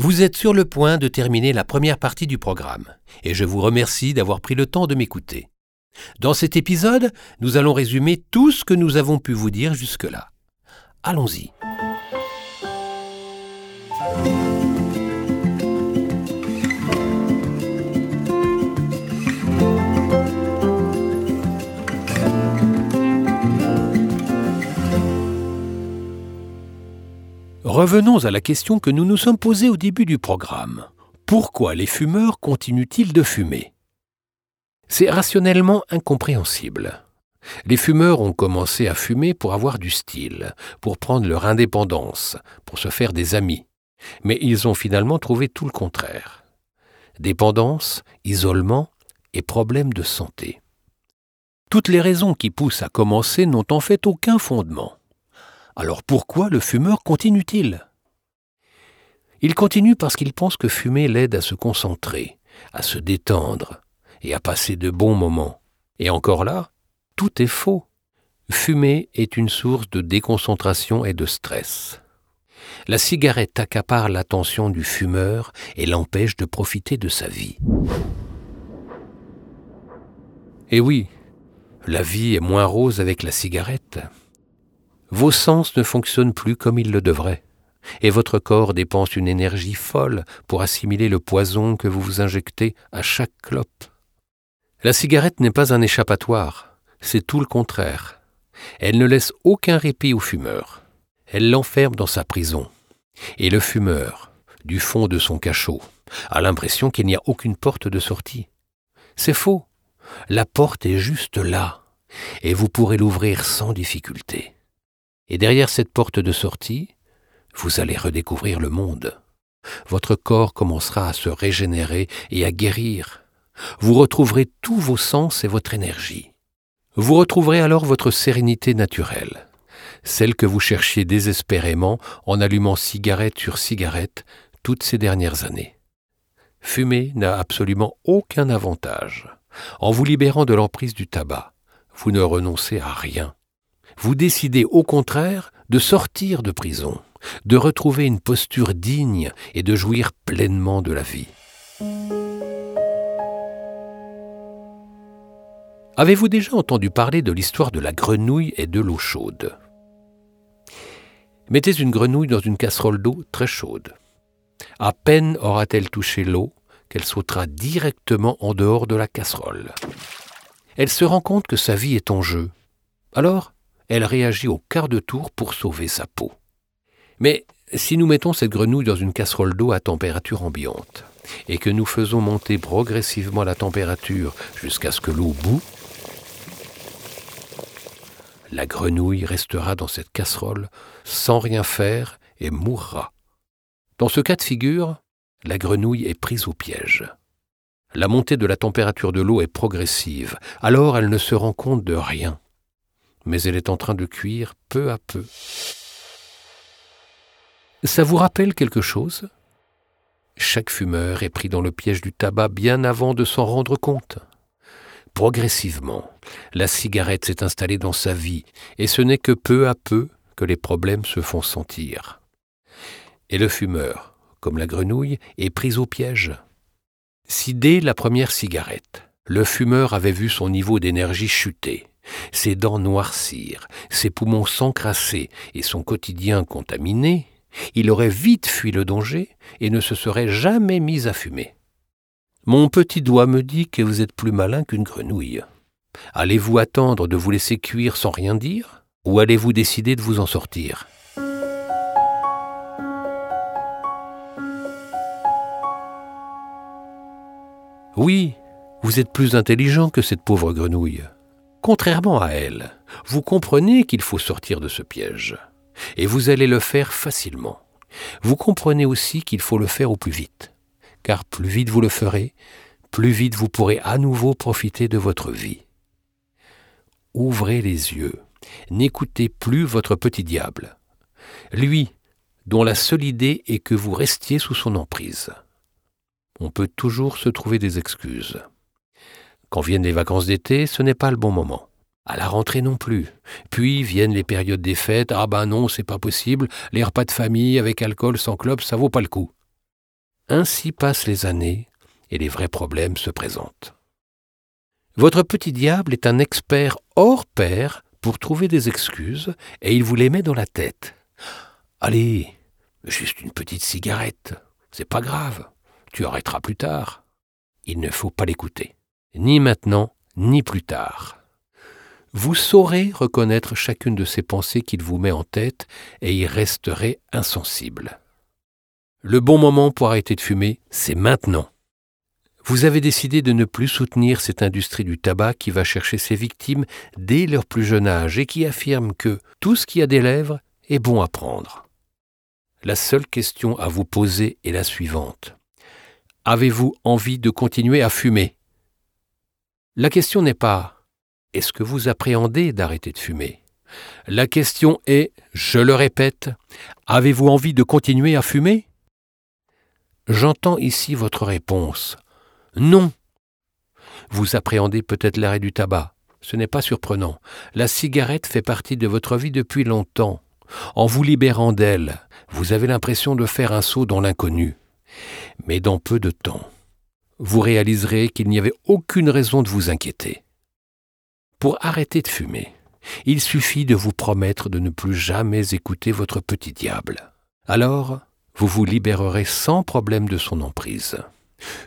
Vous êtes sur le point de terminer la première partie du programme, et je vous remercie d'avoir pris le temps de m'écouter. Dans cet épisode, nous allons résumer tout ce que nous avons pu vous dire jusque-là. Allons-y. Revenons à la question que nous nous sommes posée au début du programme. Pourquoi les fumeurs continuent-ils de fumer? C'est rationnellement incompréhensible. Les fumeurs ont commencé à fumer pour avoir du style, pour prendre leur indépendance, pour se faire des amis. Mais ils ont finalement trouvé tout le contraire. Dépendance, isolement et problèmes de santé. Toutes les raisons qui poussent à commencer n'ont en fait aucun fondement. Alors pourquoi le fumeur continue-t-il? Il continue parce qu'il pense que fumer l'aide à se concentrer, à se détendre et à passer de bons moments. Et encore là, tout est faux. Fumer est une source de déconcentration et de stress. La cigarette accapare l'attention du fumeur et l'empêche de profiter de sa vie. Et oui, la vie est moins rose avec la cigarette vos sens ne fonctionnent plus comme ils le devraient, et votre corps dépense une énergie folle pour assimiler le poison que vous vous injectez à chaque clope. La cigarette n'est pas un échappatoire, c'est tout le contraire. Elle ne laisse aucun répit au fumeur. Elle l'enferme dans sa prison. Et le fumeur, du fond de son cachot, a l'impression qu'il n'y a aucune porte de sortie. C'est faux. La porte est juste là, et vous pourrez l'ouvrir sans difficulté. Et derrière cette porte de sortie, vous allez redécouvrir le monde. Votre corps commencera à se régénérer et à guérir. Vous retrouverez tous vos sens et votre énergie. Vous retrouverez alors votre sérénité naturelle, celle que vous cherchiez désespérément en allumant cigarette sur cigarette toutes ces dernières années. Fumer n'a absolument aucun avantage. En vous libérant de l'emprise du tabac, vous ne renoncez à rien vous décidez au contraire de sortir de prison, de retrouver une posture digne et de jouir pleinement de la vie. Avez-vous déjà entendu parler de l'histoire de la grenouille et de l'eau chaude? Mettez une grenouille dans une casserole d'eau très chaude. À peine aura-t-elle touché l'eau qu'elle sautera directement en dehors de la casserole. Elle se rend compte que sa vie est en jeu. Alors, elle réagit au quart de tour pour sauver sa peau. Mais si nous mettons cette grenouille dans une casserole d'eau à température ambiante, et que nous faisons monter progressivement la température jusqu'à ce que l'eau bout, la grenouille restera dans cette casserole sans rien faire et mourra. Dans ce cas de figure, la grenouille est prise au piège. La montée de la température de l'eau est progressive, alors elle ne se rend compte de rien mais elle est en train de cuire peu à peu. Ça vous rappelle quelque chose? Chaque fumeur est pris dans le piège du tabac bien avant de s'en rendre compte. Progressivement, la cigarette s'est installée dans sa vie, et ce n'est que peu à peu que les problèmes se font sentir. Et le fumeur, comme la grenouille, est pris au piège. Si dès la première cigarette, le fumeur avait vu son niveau d'énergie chuter, ses dents noircir, ses poumons s'encrasser et son quotidien contaminé, il aurait vite fui le danger et ne se serait jamais mis à fumer. Mon petit doigt me dit que vous êtes plus malin qu'une grenouille. Allez-vous attendre de vous laisser cuire sans rien dire, ou allez-vous décider de vous en sortir? Oui, vous êtes plus intelligent que cette pauvre grenouille. Contrairement à elle, vous comprenez qu'il faut sortir de ce piège, et vous allez le faire facilement. Vous comprenez aussi qu'il faut le faire au plus vite, car plus vite vous le ferez, plus vite vous pourrez à nouveau profiter de votre vie. Ouvrez les yeux, n'écoutez plus votre petit diable, lui dont la seule idée est que vous restiez sous son emprise. On peut toujours se trouver des excuses. Quand viennent les vacances d'été, ce n'est pas le bon moment. À la rentrée non plus. Puis viennent les périodes des fêtes. Ah ben non, c'est pas possible. Les repas de famille avec alcool sans clope, ça vaut pas le coup. Ainsi passent les années et les vrais problèmes se présentent. Votre petit diable est un expert hors pair pour trouver des excuses et il vous les met dans la tête. Allez, juste une petite cigarette, c'est pas grave, tu arrêteras plus tard. Il ne faut pas l'écouter, ni maintenant, ni plus tard. Vous saurez reconnaître chacune de ces pensées qu'il vous met en tête et y resterez insensible. Le bon moment pour arrêter de fumer, c'est maintenant. Vous avez décidé de ne plus soutenir cette industrie du tabac qui va chercher ses victimes dès leur plus jeune âge et qui affirme que tout ce qui a des lèvres est bon à prendre. La seule question à vous poser est la suivante. Avez-vous envie de continuer à fumer? La question n'est pas est-ce que vous appréhendez d'arrêter de fumer? La question est, je le répète, avez-vous envie de continuer à fumer? J'entends ici votre réponse. Non. Vous appréhendez peut-être l'arrêt du tabac. Ce n'est pas surprenant. La cigarette fait partie de votre vie depuis longtemps. En vous libérant d'elle, vous avez l'impression de faire un saut dans l'inconnu. Mais dans peu de temps, vous réaliserez qu'il n'y avait aucune raison de vous inquiéter. Pour arrêter de fumer, il suffit de vous promettre de ne plus jamais écouter votre petit diable. Alors, vous vous libérerez sans problème de son emprise.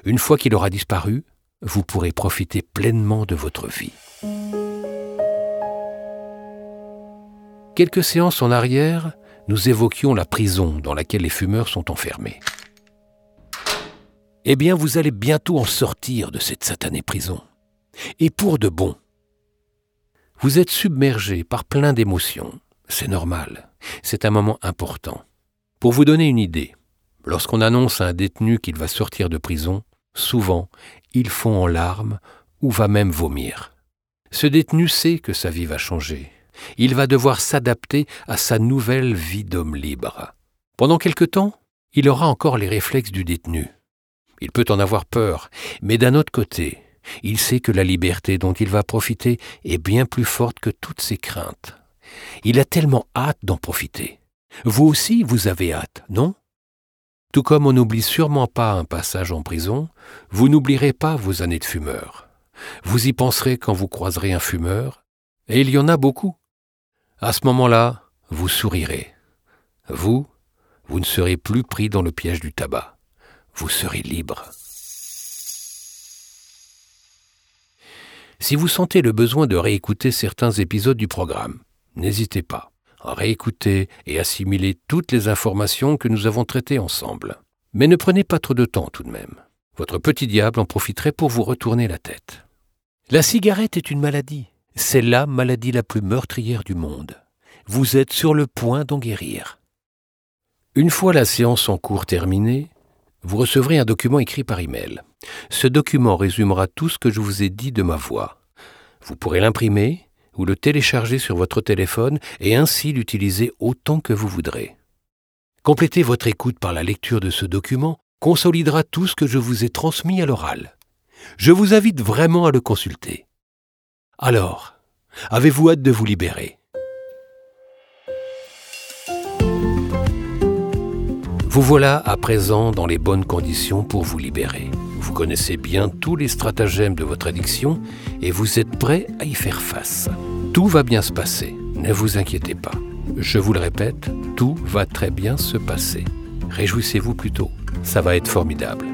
Une fois qu'il aura disparu, vous pourrez profiter pleinement de votre vie. Quelques séances en arrière, nous évoquions la prison dans laquelle les fumeurs sont enfermés. Eh bien, vous allez bientôt en sortir de cette satanée prison. Et pour de bon. Vous êtes submergé par plein d'émotions. C'est normal. C'est un moment important. Pour vous donner une idée, lorsqu'on annonce à un détenu qu'il va sortir de prison, souvent, il fond en larmes ou va même vomir. Ce détenu sait que sa vie va changer. Il va devoir s'adapter à sa nouvelle vie d'homme libre. Pendant quelque temps, il aura encore les réflexes du détenu. Il peut en avoir peur, mais d'un autre côté, il sait que la liberté dont il va profiter est bien plus forte que toutes ses craintes. Il a tellement hâte d'en profiter. Vous aussi, vous avez hâte, non? Tout comme on n'oublie sûrement pas un passage en prison, vous n'oublierez pas vos années de fumeur. Vous y penserez quand vous croiserez un fumeur, et il y en a beaucoup. À ce moment-là, vous sourirez. Vous, vous ne serez plus pris dans le piège du tabac. Vous serez libre. Si vous sentez le besoin de réécouter certains épisodes du programme, n'hésitez pas réécouter et assimiler toutes les informations que nous avons traitées ensemble. Mais ne prenez pas trop de temps tout de même. Votre petit diable en profiterait pour vous retourner la tête. La cigarette est une maladie. C'est la maladie la plus meurtrière du monde. Vous êtes sur le point d'en guérir. Une fois la séance en cours terminée, vous recevrez un document écrit par email. Ce document résumera tout ce que je vous ai dit de ma voix. Vous pourrez l'imprimer ou le télécharger sur votre téléphone et ainsi l'utiliser autant que vous voudrez. Compléter votre écoute par la lecture de ce document consolidera tout ce que je vous ai transmis à l'oral. Je vous invite vraiment à le consulter. Alors, avez-vous hâte de vous libérer? Vous voilà à présent dans les bonnes conditions pour vous libérer. Vous connaissez bien tous les stratagèmes de votre addiction et vous êtes prêt à y faire face. Tout va bien se passer, ne vous inquiétez pas. Je vous le répète, tout va très bien se passer. Réjouissez-vous plutôt, ça va être formidable.